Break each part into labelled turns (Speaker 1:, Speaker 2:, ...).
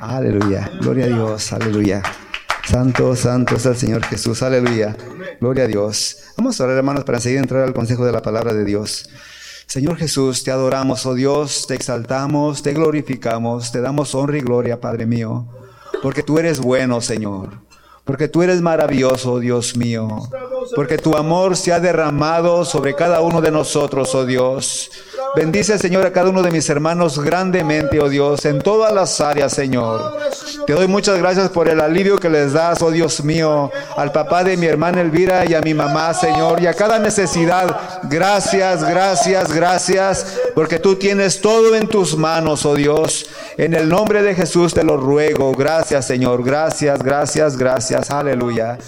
Speaker 1: Aleluya. Gloria a Dios. Aleluya. Santo, santo es el Señor Jesús. Aleluya. Gloria a Dios. Vamos a orar, hermanos, para seguir entrar al consejo de la palabra de Dios. Señor Jesús, te adoramos, oh Dios, te exaltamos, te glorificamos, te damos honra y gloria, Padre mío, porque tú eres bueno, Señor. Porque tú eres maravilloso, Dios mío. Porque tu amor se ha derramado sobre cada uno de nosotros, oh Dios. Bendice, Señor, a cada uno de mis hermanos grandemente, oh Dios, en todas las áreas, Señor. Te doy muchas gracias por el alivio que les das, oh Dios mío, al papá de mi hermana Elvira y a mi mamá, Señor, y a cada necesidad. Gracias, gracias, gracias, porque tú tienes todo en tus manos, oh Dios. En el nombre de Jesús te lo ruego. Gracias, Señor. Gracias, gracias, gracias. Aleluya.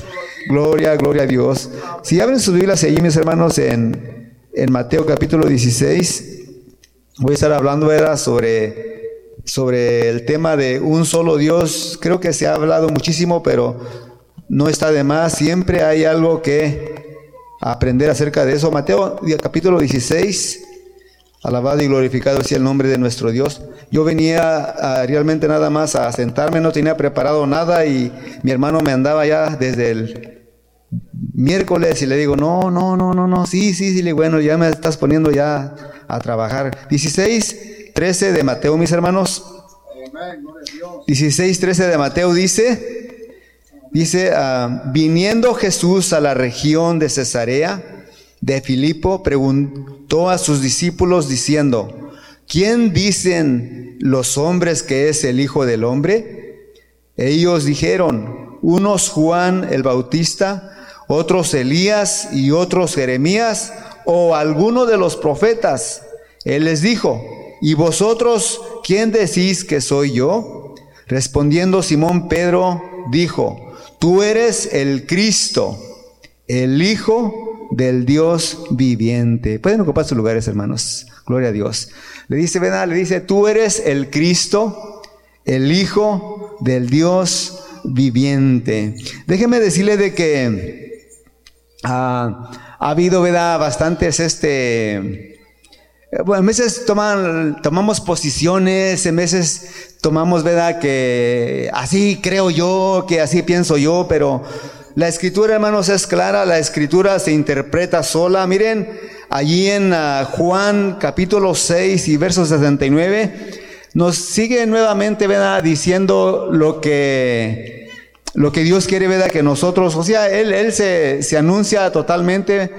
Speaker 1: Gloria, gloria a Dios. Si abren sus Biblias allí, mis hermanos, en, en Mateo capítulo 16. Voy a estar hablando era sobre, sobre el tema de un solo Dios. Creo que se ha hablado muchísimo, pero no está de más. Siempre hay algo que aprender acerca de eso. Mateo capítulo 16. Alabado y glorificado sea el nombre de nuestro Dios. Yo venía a, realmente nada más a sentarme, no tenía preparado nada y mi hermano me andaba ya desde el miércoles y le digo, no, no, no, no, no, sí, sí, sí, bueno, ya me estás poniendo ya a trabajar. 16, 13 de Mateo, mis hermanos. 16, 13 de Mateo dice, dice, ah, viniendo Jesús a la región de Cesarea de Filipo, preguntó a sus discípulos diciendo, ¿quién dicen los hombres que es el Hijo del Hombre? Ellos dijeron, unos Juan el Bautista, otros Elías y otros Jeremías o alguno de los profetas. Él les dijo, ¿y vosotros quién decís que soy yo? Respondiendo Simón Pedro, dijo, tú eres el Cristo, el Hijo del Dios viviente. Pueden ocupar sus lugares, hermanos. Gloria a Dios. Le dice, ven, le dice, tú eres el Cristo, el Hijo del Dios viviente. Déjeme decirle de que ha habido, ¿verdad? Bastantes, este, bueno, en veces toman, tomamos posiciones, en veces tomamos, ¿verdad? Que así creo yo, que así pienso yo, pero la escritura, hermanos, es clara, la escritura se interpreta sola. Miren, allí en ah, Juan capítulo 6 y verso 69, nos sigue nuevamente, ¿verdad? Diciendo lo que lo que Dios quiere, ¿verdad? Que nosotros, o sea, Él, se, se anuncia totalmente,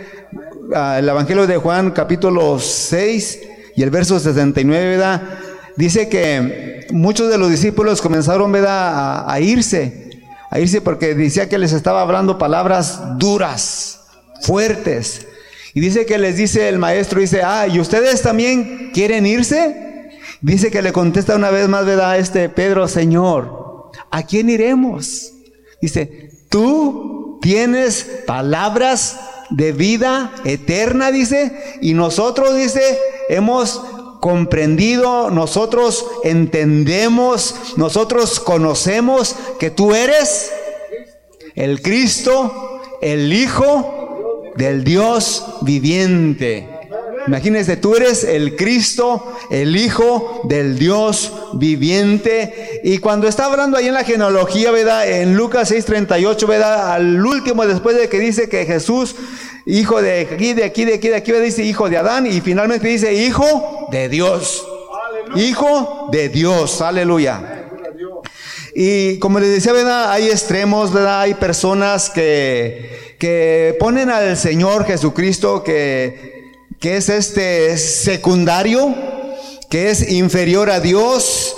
Speaker 1: uh, el Evangelio de Juan capítulo 6 y el verso 69, ¿verdad? Dice que muchos de los discípulos comenzaron, ¿verdad? A, a irse, a irse porque decía que les estaba hablando palabras duras, fuertes. Y dice que les dice el maestro, dice, ah, ¿y ustedes también quieren irse? Dice que le contesta una vez más, ¿verdad? Este Pedro, Señor, ¿a quién iremos? Dice, tú tienes palabras de vida eterna, dice, y nosotros, dice, hemos comprendido, nosotros entendemos, nosotros conocemos que tú eres el Cristo, el Hijo del Dios viviente. Imagínense, tú eres el Cristo, el Hijo del Dios viviente. Y cuando está hablando ahí en la genealogía, ¿verdad? En Lucas 6:38, ¿verdad? Al último, después de que dice que Jesús, hijo de aquí, de aquí, de aquí, de aquí, dice hijo de Adán. Y finalmente dice hijo de Dios. Hijo de Dios. Aleluya. Y como les decía, ¿verdad? Hay extremos, ¿verdad? Hay personas que, que ponen al Señor Jesucristo que que es este secundario, que es inferior a Dios,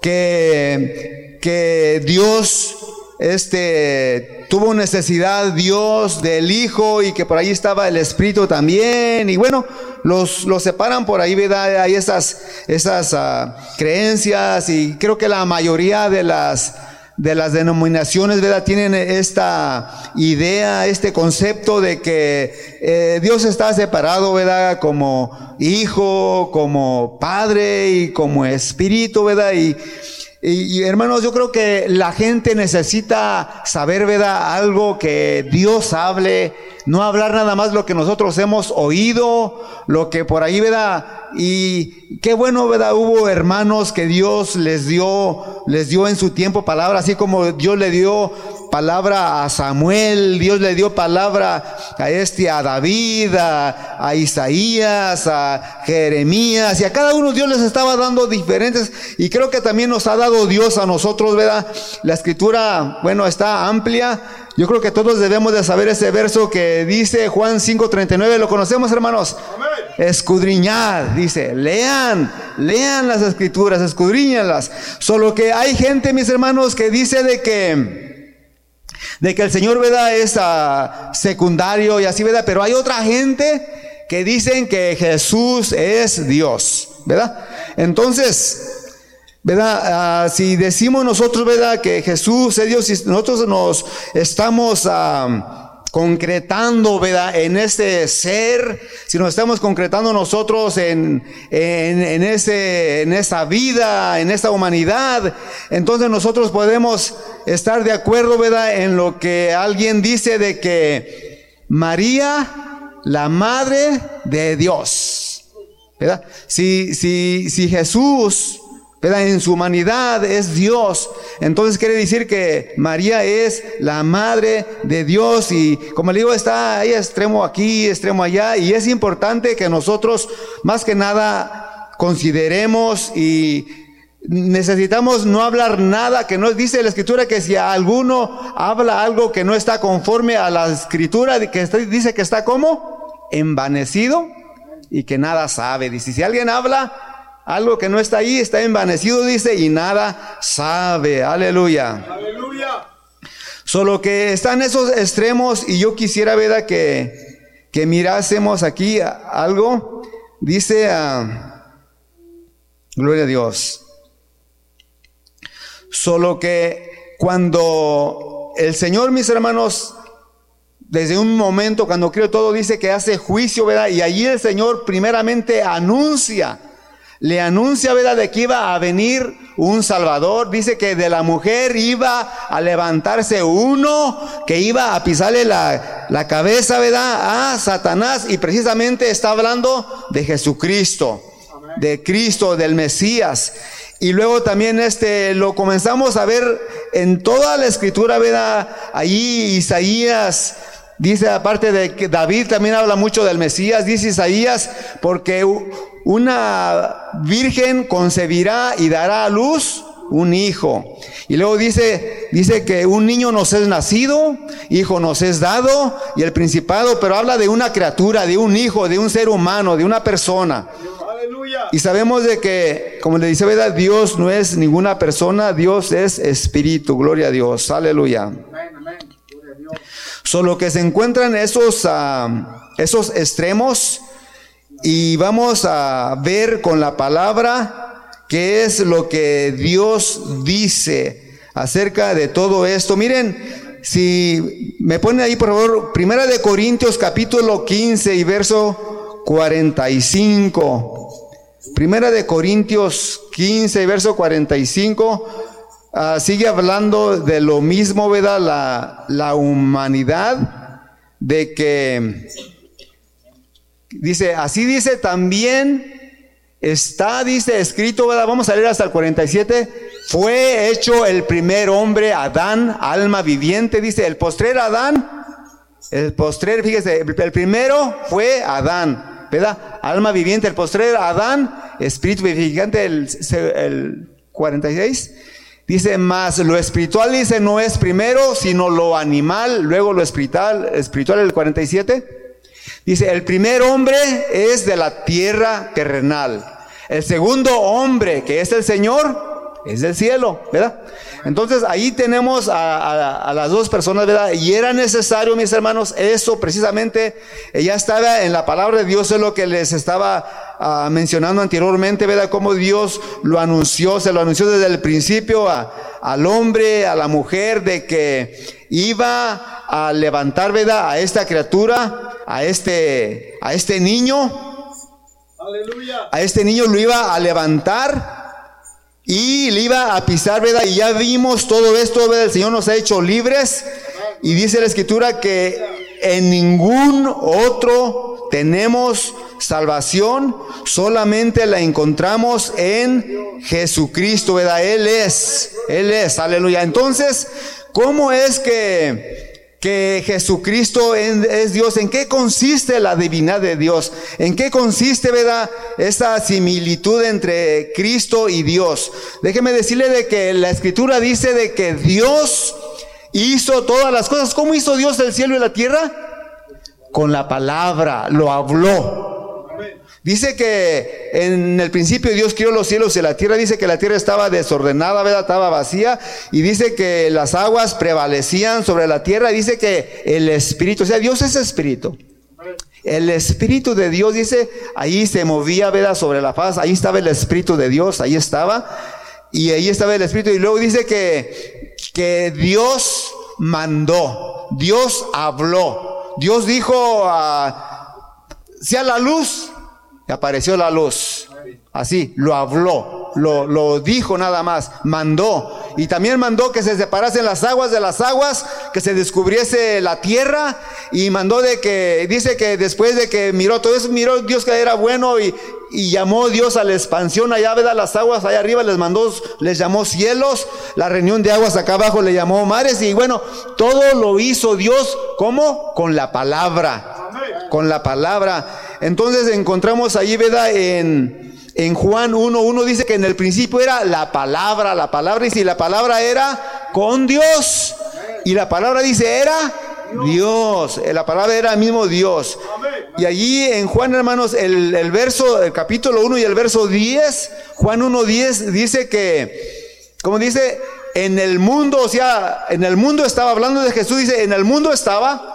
Speaker 1: que, que Dios este tuvo necesidad Dios del Hijo y que por ahí estaba el Espíritu también y bueno los, los separan por ahí ¿verdad? hay esas esas uh, creencias y creo que la mayoría de las de las denominaciones, ¿verdad? Tienen esta idea, este concepto de que eh, Dios está separado, ¿verdad? Como hijo, como padre y como espíritu, ¿verdad? Y, Y, hermanos, yo creo que la gente necesita saber, ¿verdad? Algo que Dios hable, no hablar nada más lo que nosotros hemos oído, lo que por ahí, ¿verdad? Y qué bueno, ¿verdad? Hubo hermanos que Dios les dio, les dio en su tiempo palabra, así como Dios le dio palabra a Samuel, Dios le dio palabra a este, a David, a, Isaías, a Jeremías, y a cada uno Dios les estaba dando diferentes, y creo que también nos ha dado Dios a nosotros, ¿verdad? La escritura, bueno, está amplia. Yo creo que todos debemos de saber ese verso que dice Juan 5:39, ¿lo conocemos hermanos? Escudriñad, dice, lean, lean las escrituras, escudriñalas. Solo que hay gente, mis hermanos, que dice de que de que el Señor, ¿verdad? Es uh, secundario y así, ¿verdad? Pero hay otra gente que dicen que Jesús es Dios, ¿verdad? Entonces, ¿verdad? Uh, si decimos nosotros, ¿verdad? Que Jesús es Dios, y nosotros nos estamos... Uh, concretando, ¿verdad? En este ser, si nos estamos concretando nosotros en, en, en, ese, en esa vida, en esta humanidad, entonces nosotros podemos estar de acuerdo, ¿verdad? En lo que alguien dice de que María, la madre de Dios, ¿verdad? Si, si, si Jesús en su humanidad es Dios. Entonces quiere decir que María es la madre de Dios y como le digo, está ahí extremo aquí, extremo allá y es importante que nosotros más que nada consideremos y necesitamos no hablar nada que no dice la escritura que si alguno habla algo que no está conforme a la escritura que dice que está como envanecido y que nada sabe. Dice, si alguien habla algo que no está ahí está envanecido, dice, y nada sabe. Aleluya. Aleluya. Solo que están esos extremos y yo quisiera que, que mirásemos aquí algo. Dice, a gloria a Dios. Solo que cuando el Señor, mis hermanos, desde un momento, cuando creo todo, dice que hace juicio, ¿verdad? Y allí el Señor primeramente anuncia le anuncia, ¿verdad?, de que iba a venir un Salvador. Dice que de la mujer iba a levantarse uno que iba a pisarle la, la cabeza, ¿verdad?, a Satanás. Y precisamente está hablando de Jesucristo, de Cristo, del Mesías. Y luego también este lo comenzamos a ver en toda la escritura, ¿verdad? Allí Isaías dice aparte de que David también habla mucho del Mesías, dice Isaías, porque una virgen concebirá y dará a luz un hijo. Y luego dice, dice que un niño nos es nacido, hijo nos es dado, y el principado, pero habla de una criatura, de un hijo, de un ser humano, de una persona. Y sabemos de que, como le dice, ¿verdad? Dios no es ninguna persona, Dios es espíritu, gloria a Dios, aleluya. Solo que se encuentran esos, ah, esos extremos y vamos a ver con la palabra qué es lo que Dios dice acerca de todo esto. Miren, si me ponen ahí por favor, Primera de Corintios capítulo 15 y verso 45. Primera de Corintios 15 y verso 45. Ah, sigue hablando de lo mismo, ¿verdad? La, la humanidad, de que Dice, así dice también, está, dice, escrito, vamos a leer hasta el 47, fue hecho el primer hombre, Adán, alma viviente, dice, el postrer Adán, el postrer, fíjese, el primero fue Adán, ¿verdad? Alma viviente, el postrer Adán, espíritu vivificante, el, el 46. Dice, más lo espiritual dice no es primero, sino lo animal, luego lo espiritual, espiritual el 47. Dice, el primer hombre es de la tierra terrenal. El segundo hombre, que es el Señor, es del cielo, ¿verdad? Entonces ahí tenemos a, las dos personas, ¿verdad? Y era necesario, mis hermanos, eso precisamente, ya estaba en la palabra de Dios, es lo que les estaba ah, mencionando anteriormente, ¿verdad? Cómo Dios lo anunció, se lo anunció desde el principio al hombre, a la mujer, de que iba a levantar, ¿verdad? A esta criatura a este, a este niño, a este niño lo iba a levantar y le iba a pisar, ¿verdad? Y ya vimos todo esto, ¿verdad? El Señor nos ha hecho libres. Y dice la escritura que en ningún otro tenemos salvación, solamente la encontramos en Jesucristo, ¿verdad? Él es, Él es, aleluya. Entonces, ¿cómo es que que Jesucristo es Dios. ¿En qué consiste la divinidad de Dios? ¿En qué consiste, verdad, esta similitud entre Cristo y Dios? Déjeme decirle de que la escritura dice de que Dios hizo todas las cosas. ¿Cómo hizo Dios el cielo y la tierra? Con la palabra, lo habló. Dice que en el principio Dios crió los cielos y la tierra. Dice que la tierra estaba desordenada, ¿verdad? Estaba vacía. Y dice que las aguas prevalecían sobre la tierra. Dice que el Espíritu, o sea, Dios es Espíritu. El Espíritu de Dios, dice, ahí se movía, ¿verdad? Sobre la faz. Ahí estaba el Espíritu de Dios, ahí estaba. Y ahí estaba el Espíritu. Y luego dice que, que Dios mandó. Dios habló. Dios dijo, a, sea la luz apareció la luz. Así, lo habló, lo, lo dijo nada más, mandó. Y también mandó que se separasen las aguas de las aguas, que se descubriese la tierra. Y mandó de que, dice que después de que miró todo eso, miró Dios que era bueno y, llamó Dios a la expansión allá, ¿verdad? Las aguas allá arriba les mandó, les llamó cielos, la reunión de aguas acá abajo le llamó mares y bueno, todo lo hizo Dios, ¿cómo? Con la palabra, con la palabra. Entonces encontramos ahí, ¿verdad? En, en Juan 1.1 dice que en el principio era la palabra, la palabra, y si la palabra era con Dios, y la palabra dice era Dios, eh, la palabra era mismo Dios. Y allí en Juan, hermanos, el, el verso, el capítulo 1 y el verso 10, Juan 1.10 dice que, como dice, en el mundo, o sea, en el mundo estaba hablando de Jesús, dice, en el mundo estaba,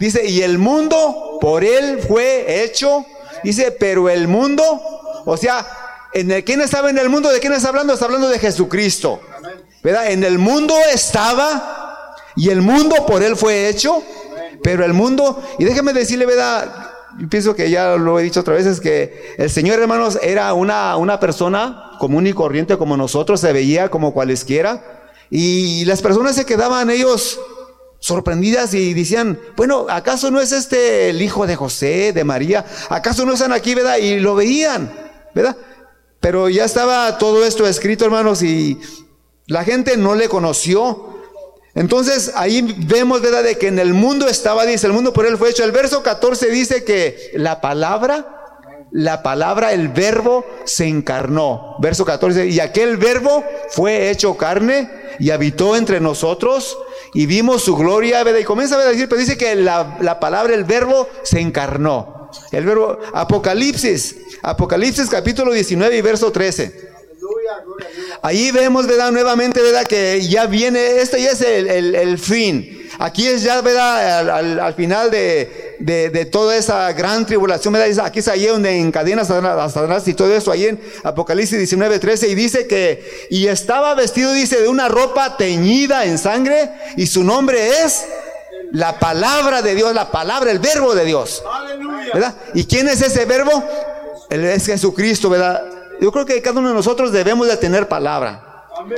Speaker 1: Dice, y el mundo por él fue hecho. Dice, pero el mundo, o sea, en el, ¿quién estaba en el mundo? ¿De quién está hablando? Está hablando de Jesucristo. ¿Verdad? En el mundo estaba y el mundo por él fue hecho, pero el mundo, y déjeme decirle, ¿verdad? Yo pienso que ya lo he dicho otra vez, es que el Señor, hermanos, era una, una persona común y corriente como nosotros, se veía como cualesquiera, y las personas se quedaban ellos sorprendidas y decían, bueno, ¿acaso no es este el hijo de José, de María? ¿Acaso no están aquí, verdad? Y lo veían, ¿verdad? Pero ya estaba todo esto escrito, hermanos, y la gente no le conoció. Entonces ahí vemos, ¿verdad? De que en el mundo estaba, dice, el mundo por él fue hecho. El verso 14 dice que la palabra, la palabra, el verbo se encarnó. Verso 14, y aquel verbo fue hecho carne y habitó entre nosotros y vimos su gloria, ¿verdad? Y comienza a decir, pero dice que la, la palabra, el verbo, se encarnó. El verbo, Apocalipsis, Apocalipsis capítulo 19 y verso 13. Ahí vemos, ¿verdad? Nuevamente, ¿verdad? Que ya viene, este ya es el, el, fin. Aquí es ya, ¿verdad? Al, al, final de, de, de, toda esa gran tribulación, ¿verdad? Aquí es ahí donde encadena a Satanás y todo eso, ahí en Apocalipsis 19, 13, y dice que, y estaba vestido, dice, de una ropa teñida en sangre, y su nombre es la palabra de Dios, la palabra, el verbo de Dios. ¿Verdad? ¿Y quién es ese verbo? Él es Jesucristo, ¿verdad? Yo creo que cada uno de nosotros debemos de tener palabra.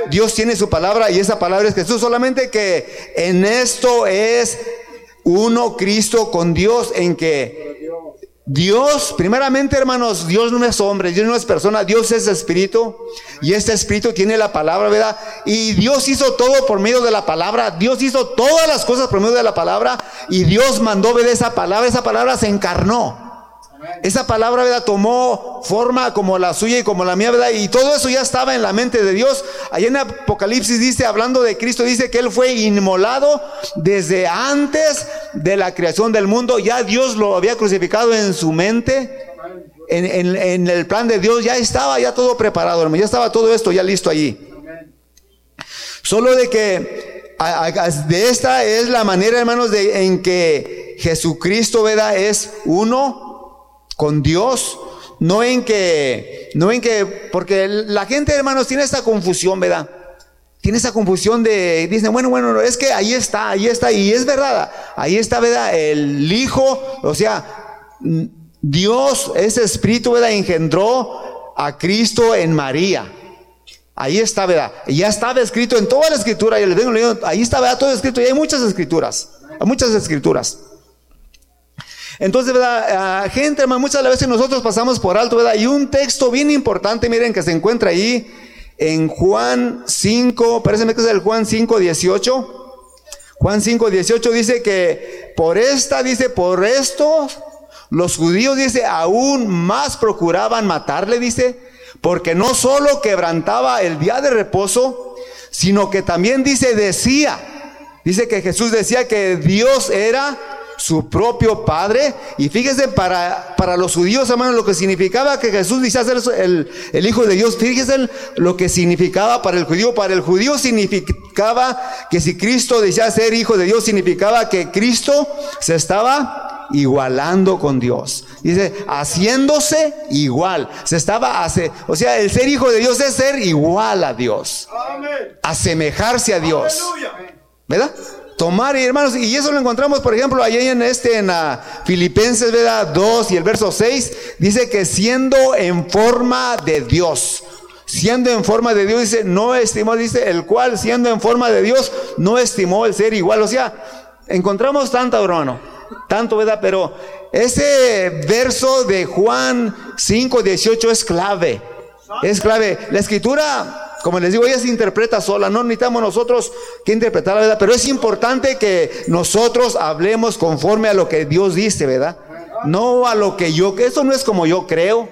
Speaker 1: Dios tiene su palabra y esa palabra es Jesús. Solamente que en esto es uno Cristo con Dios en que Dios, primeramente hermanos, Dios no es hombre, Dios no es persona, Dios es espíritu y este espíritu tiene la palabra, ¿verdad? Y Dios hizo todo por medio de la palabra, Dios hizo todas las cosas por medio de la palabra y Dios mandó ver esa palabra, esa palabra se encarnó. Esa palabra, ¿verdad? Tomó forma como la suya y como la mía, ¿verdad? Y todo eso ya estaba en la mente de Dios. Allá en Apocalipsis dice, hablando de Cristo, dice que Él fue inmolado desde antes de la creación del mundo. Ya Dios lo había crucificado en su mente. En, el plan de Dios ya estaba ya todo preparado, hermano. Ya estaba todo esto ya listo allí. Solo de que de esta es la manera, hermanos, de, en que Jesucristo, ¿verdad? Es uno con Dios, no en que, no en que, porque la gente, hermanos, tiene esta confusión, ¿verdad? Tiene esa confusión de, dicen, bueno, bueno, es que ahí está, ahí está, y es verdad, ahí está, ¿verdad? El Hijo, o sea, Dios, ese Espíritu, ¿verdad? Engendró a Cristo en María. Ahí está, ¿verdad? Y ya estaba escrito en toda la escritura, y les vengo leyendo, ahí estaba todo escrito, y hay muchas escrituras, hay muchas escrituras. Entonces, ¿verdad? Ah, gente, hermano, muchas veces nosotros pasamos por alto, ¿verdad? Y un texto bien importante, miren, que se encuentra ahí en Juan 5, parece que es el Juan 5, 18. Juan 5, 18 dice que por esta, dice, por esto, los judíos, dice, aún más procuraban matarle, dice, porque no solo quebrantaba el día de reposo, sino que también dice, decía, dice que Jesús decía que Dios era su propio Padre. Y fíjese, para, para los judíos, hermanos, lo que significaba que Jesús dice ser el, el Hijo de Dios, fíjese lo que significaba para el judío. Para el judío significaba que si Cristo decía ser Hijo de Dios, significaba que Cristo se estaba igualando con Dios. Dice, haciéndose igual. Se estaba hace, o sea, el ser hijo de Dios es ser igual a Dios. Asemejarse a Dios. ¿Verdad? Tomar, hermanos, y eso lo encontramos, por ejemplo, ahí en este, en uh, Filipenses, ¿verdad? 2 y el verso 6, dice que siendo en forma de Dios, siendo en forma de Dios, dice, no estimó, dice, el cual siendo en forma de Dios, no estimó el ser igual, o sea, encontramos tanto, hermano, tanto, ¿verdad? Pero ese verso de Juan 5, 18 es clave, es clave. La escritura como les digo, ella se interpreta sola, no necesitamos nosotros que interpretar la verdad, pero es importante que nosotros hablemos conforme a lo que Dios dice, ¿verdad? No a lo que yo, eso no es como yo creo,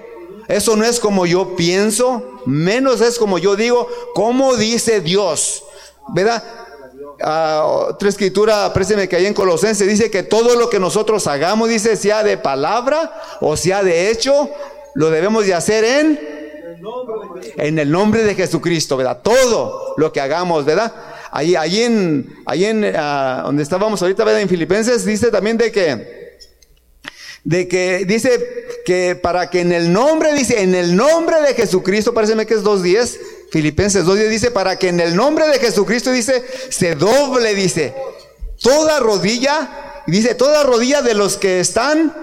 Speaker 1: eso no es como yo pienso, menos es como yo digo, como dice Dios, ¿verdad? Ah, otra escritura, que hay en Colosenses, dice que todo lo que nosotros hagamos, dice, sea de palabra o sea de hecho, lo debemos de hacer en en el nombre de Jesucristo, ¿verdad? Todo lo que hagamos, ¿verdad? Ahí, ahí en, en ah, donde estábamos ahorita, ¿verdad? En Filipenses dice también de que, de que dice que para que en el nombre, dice, en el nombre de Jesucristo, parece que es 2.10, Filipenses 2.10 dice, para que en el nombre de Jesucristo, dice, se doble, dice, toda rodilla, dice, toda rodilla de los que están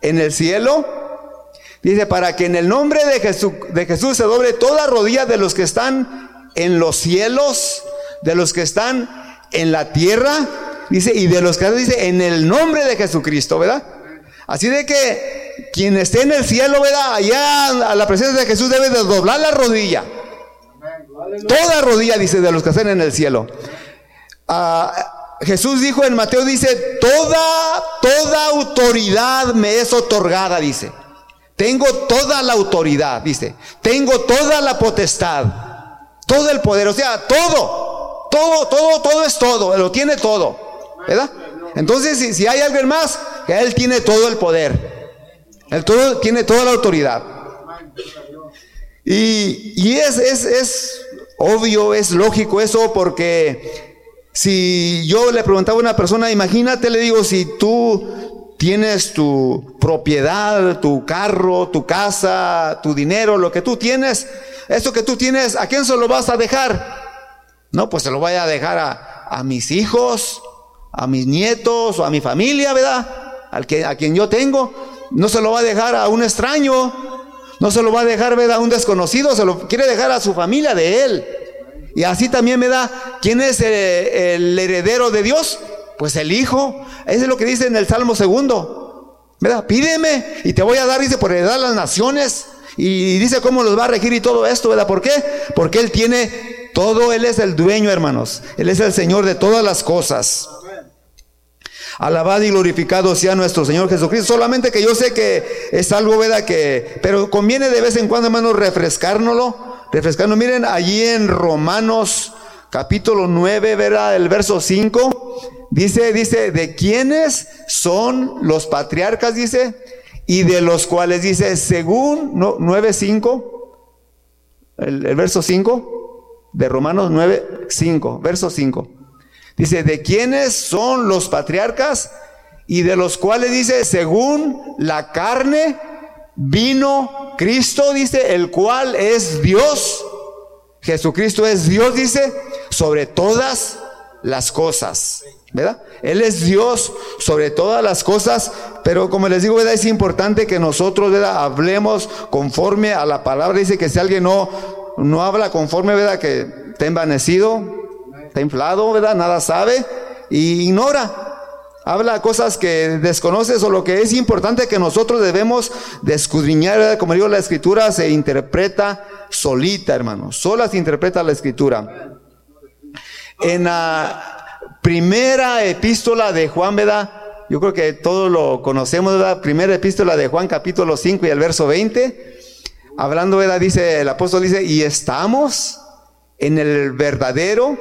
Speaker 1: en el cielo Dice, para que en el nombre de Jesús, se doble toda rodilla de los que están en los cielos, de los que están en la tierra, dice, y de los que dice, en el nombre de Jesucristo, ¿verdad? Así de que quien esté en el cielo, ¿verdad? Allá a la presencia de Jesús debe de doblar la rodilla. Toda rodilla, dice, de los que están en el cielo. Ah, Jesús dijo en Mateo, dice, toda, toda autoridad me es otorgada, dice. Tengo toda la autoridad, dice. Tengo toda la potestad. Todo el poder. O sea, todo. Todo, todo, todo es todo. Lo tiene todo. ¿Verdad? Entonces, si, si hay alguien más, Él tiene todo el poder. Él todo, tiene toda la autoridad. Y, y es, es, es obvio, es lógico eso, porque si yo le preguntaba a una persona, imagínate, le digo, si tú tienes tu propiedad, tu carro, tu casa, tu dinero, lo que tú tienes, eso que tú tienes, ¿a quién se lo vas a dejar? No, pues se lo voy a dejar a, mis hijos, a mis nietos o a mi familia, ¿verdad? Al que, a quien yo tengo. No se lo va a dejar a un extraño, no se lo va a dejar, ¿verdad? A un desconocido, se lo quiere dejar a su familia de él. Y así también me da, ¿quién es el heredero de Dios? Pues el Hijo, eso es lo que dice en el Salmo segundo. ¿Verdad? Pídeme y te voy a dar, dice, por heredar las naciones. Y dice cómo los va a regir y todo esto, ¿verdad? ¿Por qué? Porque Él tiene todo, Él es el dueño, hermanos. Él es el Señor de todas las cosas. Alabado y glorificado sea nuestro Señor Jesucristo. Solamente que yo sé que es algo, ¿verdad? Que, pero conviene de vez en cuando, hermanos, refrescárnoslo. Refrescarnos. Miren, allí en Romanos capítulo 9, ¿verdad? El verso 5. Dice, dice, de quiénes son los patriarcas, dice, y de los cuales dice, según 9.5, el, el verso 5 de Romanos 9.5, verso 5. Dice, de quiénes son los patriarcas y de los cuales dice, según la carne, vino Cristo, dice, el cual es Dios. Jesucristo es Dios, dice, sobre todas las cosas. ¿verdad? Él es Dios sobre todas las cosas, pero como les digo, ¿verdad? Es importante que nosotros, ¿verdad? Hablemos conforme a la palabra. Dice que si alguien no no habla conforme, ¿verdad? Que está envanecido, está inflado, ¿verdad? Nada sabe y ignora. Habla cosas que desconoces o lo que es importante que nosotros debemos de escudriñar, ¿verdad? como digo, la escritura se interpreta solita, hermano. Sola se interpreta la escritura. En la primera epístola de Juan, ¿verdad? Yo creo que todos lo conocemos, ¿verdad? Primera epístola de Juan, capítulo 5 y el verso 20. Hablando, ¿verdad? Dice, el apóstol dice, y estamos en el verdadero,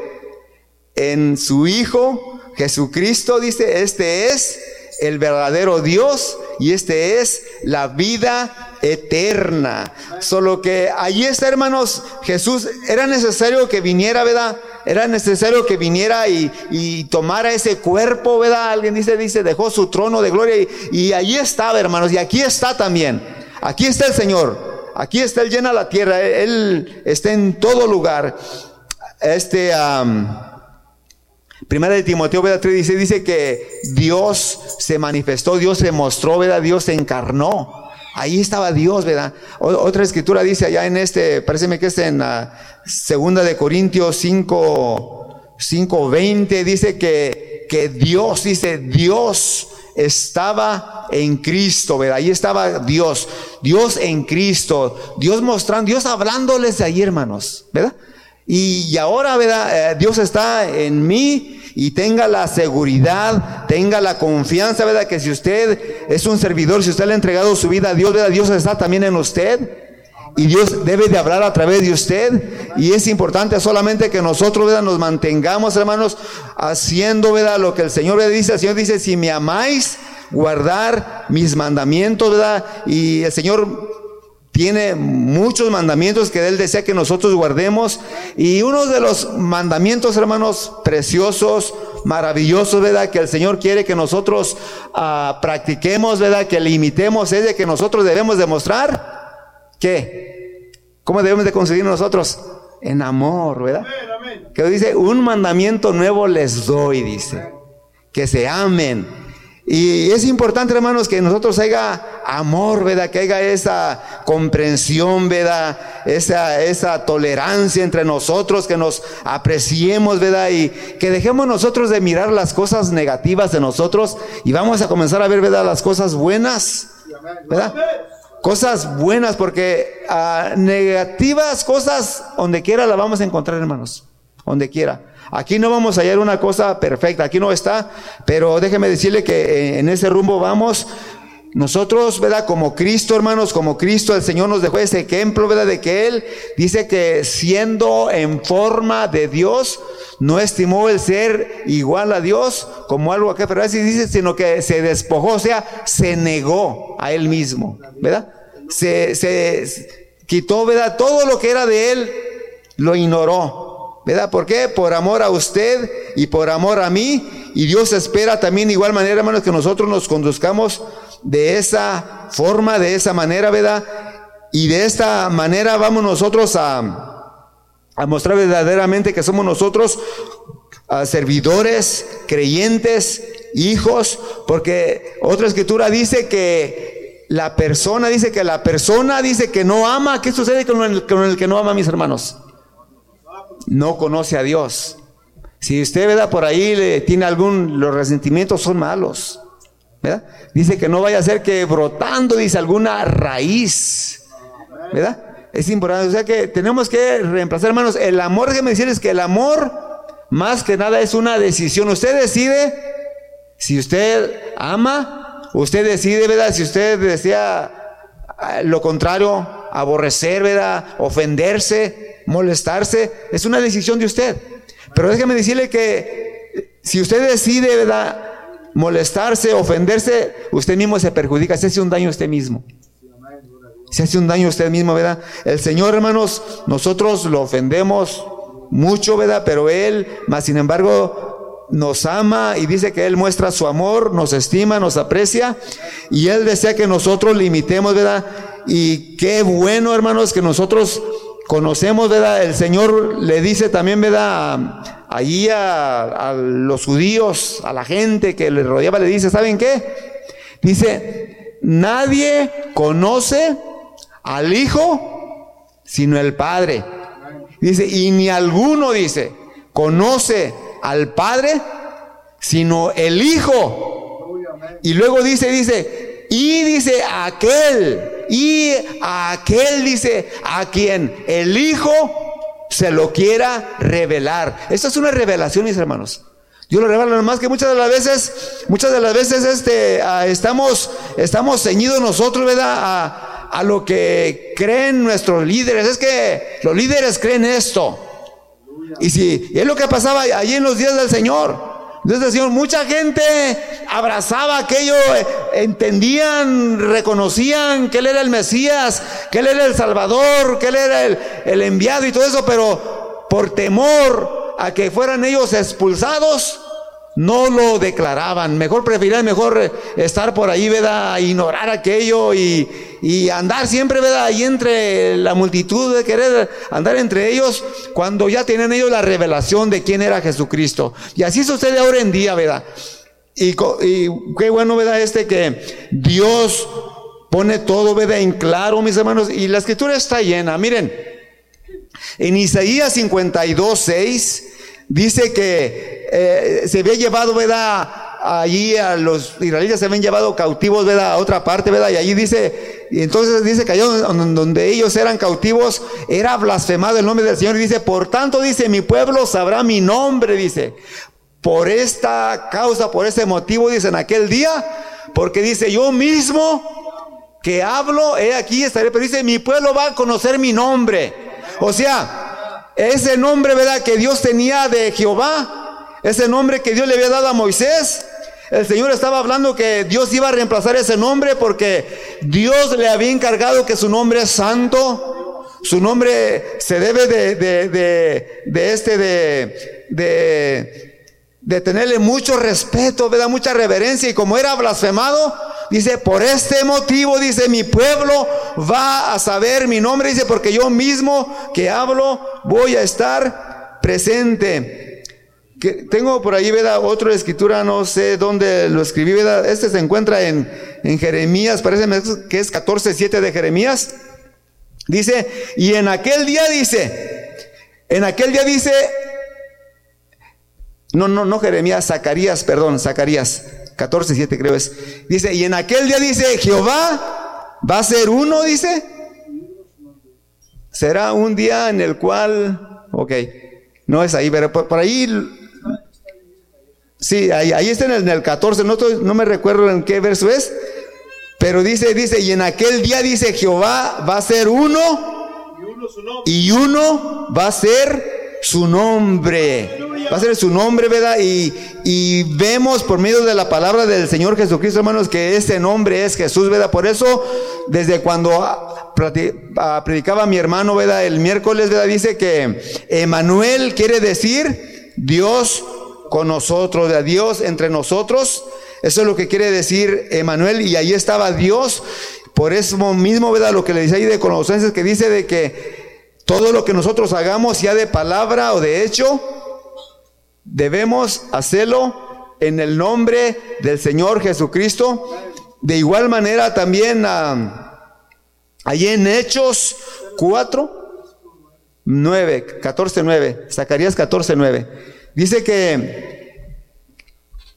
Speaker 1: en su Hijo, Jesucristo, dice, este es el verdadero Dios y este es la vida eterna. Solo que allí está, hermanos, Jesús, era necesario que viniera, ¿verdad? Era necesario que viniera y, tomara ese cuerpo, ¿verdad? Alguien dice, dice, dejó su trono de gloria y, y allí estaba, hermanos, y aquí está también. Aquí está el Señor. Aquí está, Él llena la tierra, Él está en todo lugar. Este, primera de Timoteo, ¿verdad? dice, dice que Dios se manifestó, Dios se mostró, ¿verdad? Dios se encarnó. Ahí estaba Dios, ¿verdad? otra escritura dice allá en este, parece que es en la segunda de Corintios 5, 5, 20, dice que, que Dios, dice Dios estaba en Cristo, ¿verdad? Ahí estaba Dios, Dios en Cristo, Dios mostrando, Dios hablándoles de ahí, hermanos, ¿verdad? Y, ahora, ¿verdad? Eh, Dios está en mí y tenga la seguridad, tenga la confianza, ¿verdad? Que si usted es un servidor, si usted le ha entregado su vida a Dios, ¿verdad? Dios está también en usted. Y Dios debe de hablar a través de usted. Y es importante solamente que nosotros ¿verdad? nos mantengamos, hermanos, haciendo ¿verdad? lo que el Señor dice. El Señor dice, si me amáis, guardar mis mandamientos, ¿verdad? Y el Señor tiene muchos mandamientos que Él desea que nosotros guardemos. Y uno de los mandamientos, hermanos, preciosos, maravillosos, ¿verdad? Que el Señor quiere que nosotros ah, practiquemos, ¿verdad? Que limitemos, es de que nosotros debemos demostrar ¿Qué? ¿Cómo debemos de conseguir nosotros? En amor, ¿verdad? Que dice, un mandamiento nuevo les doy, dice. Que se amen. Y es importante, hermanos, que nosotros haya amor, ¿verdad? Que haya esa comprensión, ¿verdad? Esa, esa tolerancia entre nosotros, que nos apreciemos, ¿verdad? Y que dejemos nosotros de mirar las cosas negativas de nosotros y vamos a comenzar a ver, ¿verdad? Las cosas buenas, ¿verdad? Cosas buenas, porque ah, negativas cosas, donde quiera la vamos a encontrar, hermanos. Donde quiera. Aquí no vamos a hallar una cosa perfecta, aquí no está, pero déjeme decirle que eh, en ese rumbo vamos. Nosotros, ¿verdad? Como Cristo, hermanos, como Cristo, el Señor nos dejó ese ejemplo, ¿verdad? De que Él dice que siendo en forma de Dios, no estimó el ser igual a Dios como algo que y dice, sino que se despojó, o sea, se negó a Él mismo, ¿verdad? Se, se quitó, ¿verdad? Todo lo que era de Él, lo ignoró, ¿verdad? ¿Por qué? Por amor a usted y por amor a mí. Y Dios espera también de igual manera, hermanos, que nosotros nos conduzcamos de esa forma, de esa manera, ¿verdad? Y de esta manera vamos nosotros a, a mostrar verdaderamente que somos nosotros servidores, creyentes, hijos, porque otra escritura dice que la persona, dice que la persona dice que no ama, ¿qué sucede con el, con el que no ama, mis hermanos? No conoce a Dios. Si usted, ¿verdad? Por ahí le tiene algún, los resentimientos son malos. ¿verdad? Dice que no vaya a ser que brotando, dice alguna raíz, ¿verdad? Es importante, o sea que tenemos que reemplazar, hermanos, el amor, déjeme decirles que el amor, más que nada, es una decisión. Usted decide si usted ama, usted decide, ¿verdad? Si usted desea ah, lo contrario, aborrecer, ¿verdad? Ofenderse, molestarse, es una decisión de usted. Pero déjeme decirle que si usted decide, ¿verdad? molestarse, ofenderse, usted mismo se perjudica, se hace un daño a usted mismo. Se hace un daño a usted mismo, ¿verdad? El Señor, hermanos, nosotros lo ofendemos mucho, ¿verdad? Pero Él, más sin embargo, nos ama y dice que Él muestra su amor, nos estima, nos aprecia y Él desea que nosotros limitemos, ¿verdad? Y qué bueno, hermanos, que nosotros conocemos, ¿verdad? El Señor le dice también, ¿verdad? Allí a, los judíos, a la gente que le rodeaba, le dice, ¿saben qué? Dice, nadie conoce al Hijo sino el Padre. Dice, y ni alguno, dice, conoce al Padre, sino el Hijo. Y luego dice, dice, y dice aquel, y aquel dice, a quien el Hijo se lo quiera revelar. Esta es una revelación, mis hermanos. Yo lo revelo nomás que muchas de las veces, muchas de las veces este, ah, estamos, estamos ceñidos nosotros, ¿verdad? A, a lo que creen nuestros líderes. Es que los líderes creen esto. Y si es lo que pasaba allí en los días del Señor. El Señor, mucha gente abrazaba aquello, eh, entendían, reconocían que Él era el Mesías, que Él era el Salvador, que Él era el, el enviado y todo eso, pero por temor a que fueran ellos expulsados, no lo declaraban. Mejor preferían mejor eh, estar por ahí, ¿verdad? Ignorar aquello y, y, andar siempre, ¿verdad? Ahí entre la multitud de querer andar entre ellos cuando ya tienen ellos la revelación de quién era Jesucristo. Y así sucede ahora en día, ¿verdad? Y, y qué bueno, ¿verdad? Este que Dios pone todo, ¿verdad? En claro, mis hermanos. Y la escritura está llena. Miren, en Isaías 52, 6 dice que eh, se había llevado, ¿verdad? Allí a los israelitas se habían llevado cautivos, ¿verdad? A otra parte, ¿verdad? Y allí dice, y entonces dice que allá donde ellos eran cautivos, era blasfemado el nombre del Señor. Y dice, por tanto, dice, mi pueblo sabrá mi nombre, dice. Por esta causa, por ese motivo, dice, en aquel día, porque dice, yo mismo que hablo, he aquí estaré, pero dice, mi pueblo va a conocer mi nombre. O sea, ese nombre, ¿verdad? Que Dios tenía de Jehová, ese nombre que Dios le había dado a Moisés, el Señor estaba hablando que Dios iba a reemplazar ese nombre porque Dios le había encargado que su nombre es santo, su nombre se debe de, de, de, este, de, de, de tenerle mucho respeto, ¿verdad? mucha reverencia. Y como era blasfemado, dice, por este motivo, dice, mi pueblo va a saber mi nombre, dice, porque yo mismo que hablo voy a estar presente tengo por ahí, ¿verdad? Otra escritura, no sé dónde lo escribí, ¿verdad? Este se encuentra en, en Jeremías, parece que es 14.7 de Jeremías. Dice, y en aquel día dice, en aquel día dice, no, no, no Jeremías, Zacarías, perdón, Zacarías, 14.7 creo es. Dice, y en aquel día dice, Jehová va a ser uno, dice. Será un día en el cual, ok, no es ahí, pero por ahí Sí, ahí, está en el, 14, no, no me recuerdo en qué verso es, pero dice, dice, y en aquel día dice Jehová va a ser uno y uno va a ser su nombre. Va a ser su nombre, ¿verdad? Y, y, vemos por medio de la palabra del Señor Jesucristo, hermanos, que ese nombre es Jesús, ¿verdad? Por eso, desde cuando predicaba mi hermano, ¿verdad? El miércoles, ¿verdad? Dice que Emanuel quiere decir Dios con nosotros, de Dios entre nosotros. Eso es lo que quiere decir Emanuel. Y ahí estaba Dios. Por eso mismo, ¿verdad? Lo que le dice ahí de Colosenses, que dice de que todo lo que nosotros hagamos, sea de palabra o de hecho, debemos hacerlo en el nombre del Señor Jesucristo. De igual manera también ah, allí en Hechos 4, 9, 14, 9, Zacarías 14, 9. Dice que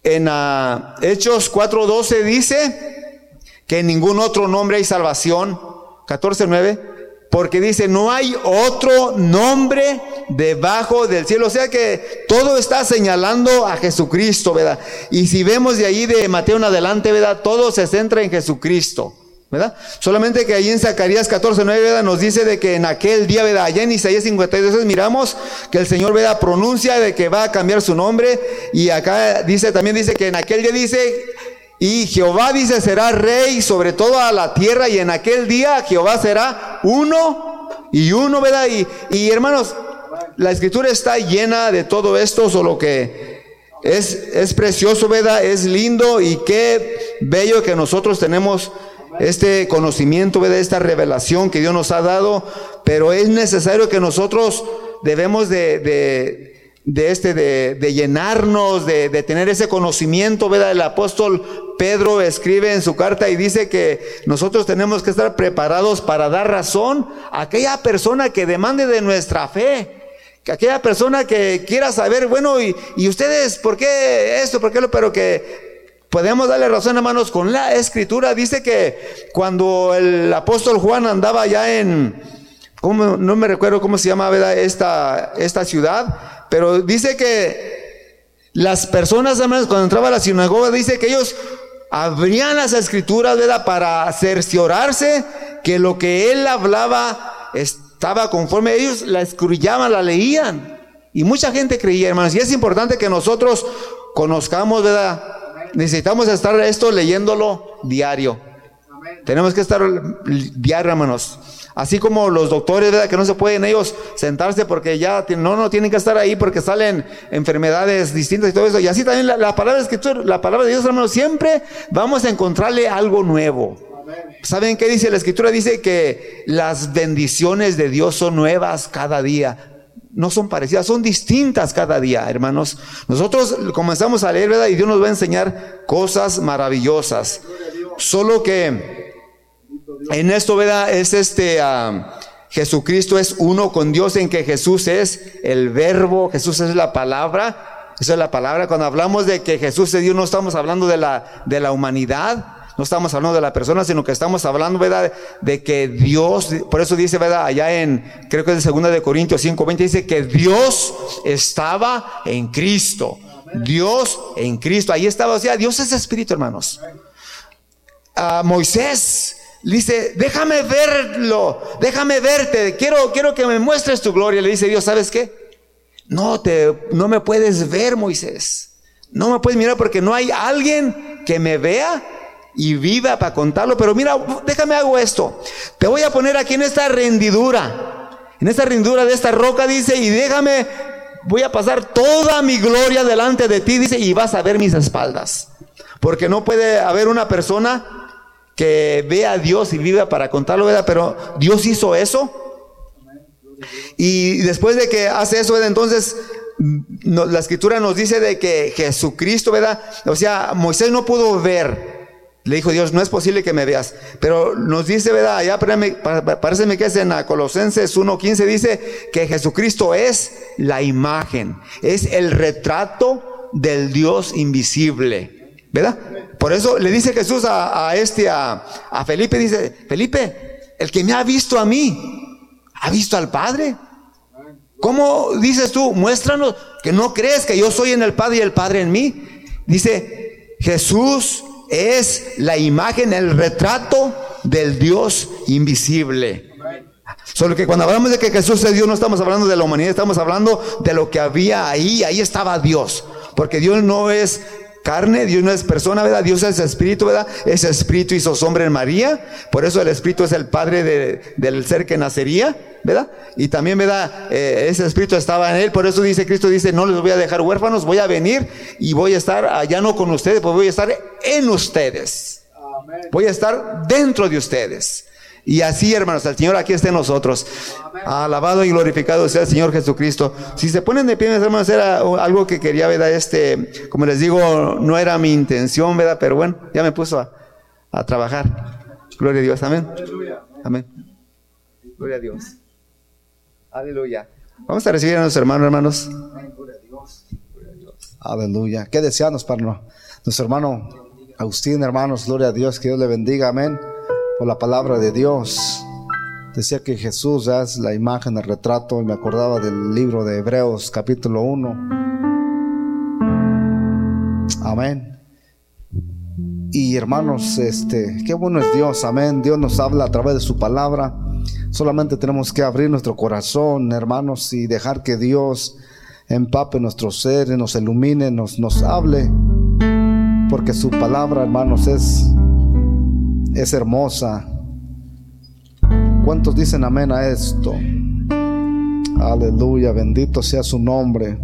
Speaker 1: en uh, Hechos 4:12 dice que en ningún otro nombre hay salvación. 14:9. Porque dice, no hay otro nombre debajo del cielo. O sea que todo está señalando a Jesucristo, ¿verdad? Y si vemos de ahí de Mateo en adelante, ¿verdad? Todo se centra en Jesucristo. Solamente que ahí en Zacarías 14, 9, ¿verdad? Nos dice de que en aquel día, ¿verdad? Allá en Isaías 52 miramos que el Señor, ¿verdad? Pronuncia de que va a cambiar su nombre y acá dice, también dice que en aquel día dice, y Jehová dice, será rey sobre toda la tierra y en aquel día Jehová será uno y uno, ¿verdad? Y, y hermanos, la escritura está llena de todo esto, solo que es, es precioso, ¿verdad? Es lindo y qué bello que nosotros tenemos este conocimiento, de esta revelación que Dios nos ha dado, pero es necesario que nosotros debemos de, de este, de, llenarnos, de, tener ese conocimiento, ¿verdad? El apóstol Pedro escribe en su carta y dice que nosotros tenemos que estar preparados para dar razón a aquella persona que demande de nuestra fe. Que aquella persona que quiera saber, bueno, y, y ustedes, ¿por qué esto? ¿Por qué lo? Pero que podemos darle razón, hermanos, con la escritura. Dice que cuando el apóstol Juan andaba ya en, ¿cómo? no me recuerdo cómo se llama. Esta, esta ciudad, pero dice que las personas, hermanos, cuando entraba a la sinagoga, dice que ellos abrían las escrituras. Para cerciorarse que lo que él hablaba estaba conforme. Ellos la escrullaban, la leían. Y mucha gente creía, hermanos. Y es importante que nosotros conozcamos, ¿verdad? Necesitamos estar esto leyéndolo diario. Tenemos que estar diario, hermanos. Así como los doctores, ¿verdad? Que no se pueden ellos sentarse porque ya no, no tienen que estar ahí porque salen enfermedades distintas y todo eso. Y así también la, palabra de la palabra de Dios, hermanos, siempre vamos a encontrarle algo nuevo. ¿Saben qué dice la escritura? Dice que las bendiciones de Dios son nuevas cada día. No son parecidas, son distintas cada día, hermanos. Nosotros comenzamos a leer, ¿verdad? Y Dios nos va a enseñar cosas maravillosas. Solo que en esto, ¿verdad? Es este, ah, Jesucristo es uno con Dios en que Jesús es el verbo, Jesús es la palabra. Esa es la palabra. Cuando hablamos de que Jesús es Dios, no estamos hablando de la, de la humanidad, no estamos hablando de la persona, sino que estamos hablando, ¿verdad? De que Dios, por eso dice, ¿verdad? Allá en, creo que es en 2 de Corintios 5, 20, dice que Dios estaba en Cristo. Dios en Cristo. Ahí estaba, o sea, Dios es espíritu, hermanos. A Moisés dice, déjame verlo, déjame verte, quiero, quiero que me muestres tu gloria. Le dice Dios, ¿sabes qué? No te, no me puedes ver, Moisés. No me puedes mirar porque no hay alguien que me vea y viva para contarlo. Pero mira, déjame hago esto. Te voy a poner aquí en esta rendidura, en esta rendidura de esta roca, dice, y déjame, voy a pasar toda mi gloria delante de ti, dice, y vas a ver mis espaldas. Porque no puede haber una persona que ve a Dios y vive para contarlo. Pero Dios hizo eso. Y después de que hace eso. Entonces la escritura nos dice de que Jesucristo, ¿verdad? O sea, Moisés no pudo ver. Le dijo Dios, no es posible que me veas. Pero nos dice, ¿verdad? Allá parece que es en Colosenses 1.15, dice que Jesucristo es la imagen, es el retrato del Dios invisible. ¿Verdad? Por eso le dice Jesús a, este, a, Felipe, dice, Felipe, el que me ha visto a mí, ha visto al Padre. ¿Cómo dices tú? Muéstranos que no crees que yo soy en el Padre y el Padre en mí. Dice, Jesús es la imagen, el retrato del Dios invisible. Solo que cuando hablamos de que Jesús es Dios, no estamos hablando de la humanidad, estamos hablando de lo que había ahí, ahí estaba Dios. Porque Dios no es carne, Dios no es persona, ¿verdad? Dios es espíritu, ¿verdad? Ese espíritu hizo hombre en María, por eso el espíritu es el padre del ser que nacería, ¿verdad? Y también, ¿verdad? Eh, ese espíritu estaba en él, por eso dice Cristo, dice, no les voy a dejar huérfanos, voy a venir y voy a estar allá no con ustedes, pues voy a estar en ustedes. Voy a estar dentro de ustedes. Y así, hermanos, el Señor aquí está en nosotros. Alabado y glorificado sea el Señor Jesucristo. Si se ponen de pie, hermanos, era algo que quería, ¿verdad? Este, como les digo, no era mi intención, ¿verdad? Pero bueno, ya me puso a, a trabajar. Gloria a Dios, amén. Amén. Gloria a Dios. Aleluya. Vamos a recibir a nuestros hermanos, hermanos.
Speaker 2: Aleluya. ¿Qué deseamos para nuestro hermano Agustín, hermanos? Gloria a Dios. Que Dios le bendiga. Amén por la palabra de Dios. Decía que Jesús es la imagen, el retrato, y me acordaba del libro de Hebreos capítulo 1. Amén. Y hermanos, este, qué bueno es Dios, amén. Dios nos habla a través de su palabra. Solamente tenemos que abrir nuestro corazón, hermanos, y dejar que Dios empape nuestro ser, nos ilumine, nos, nos hable. Porque su palabra, hermanos, es es hermosa. ¿Cuántos dicen amén a esto? Aleluya, bendito sea su nombre.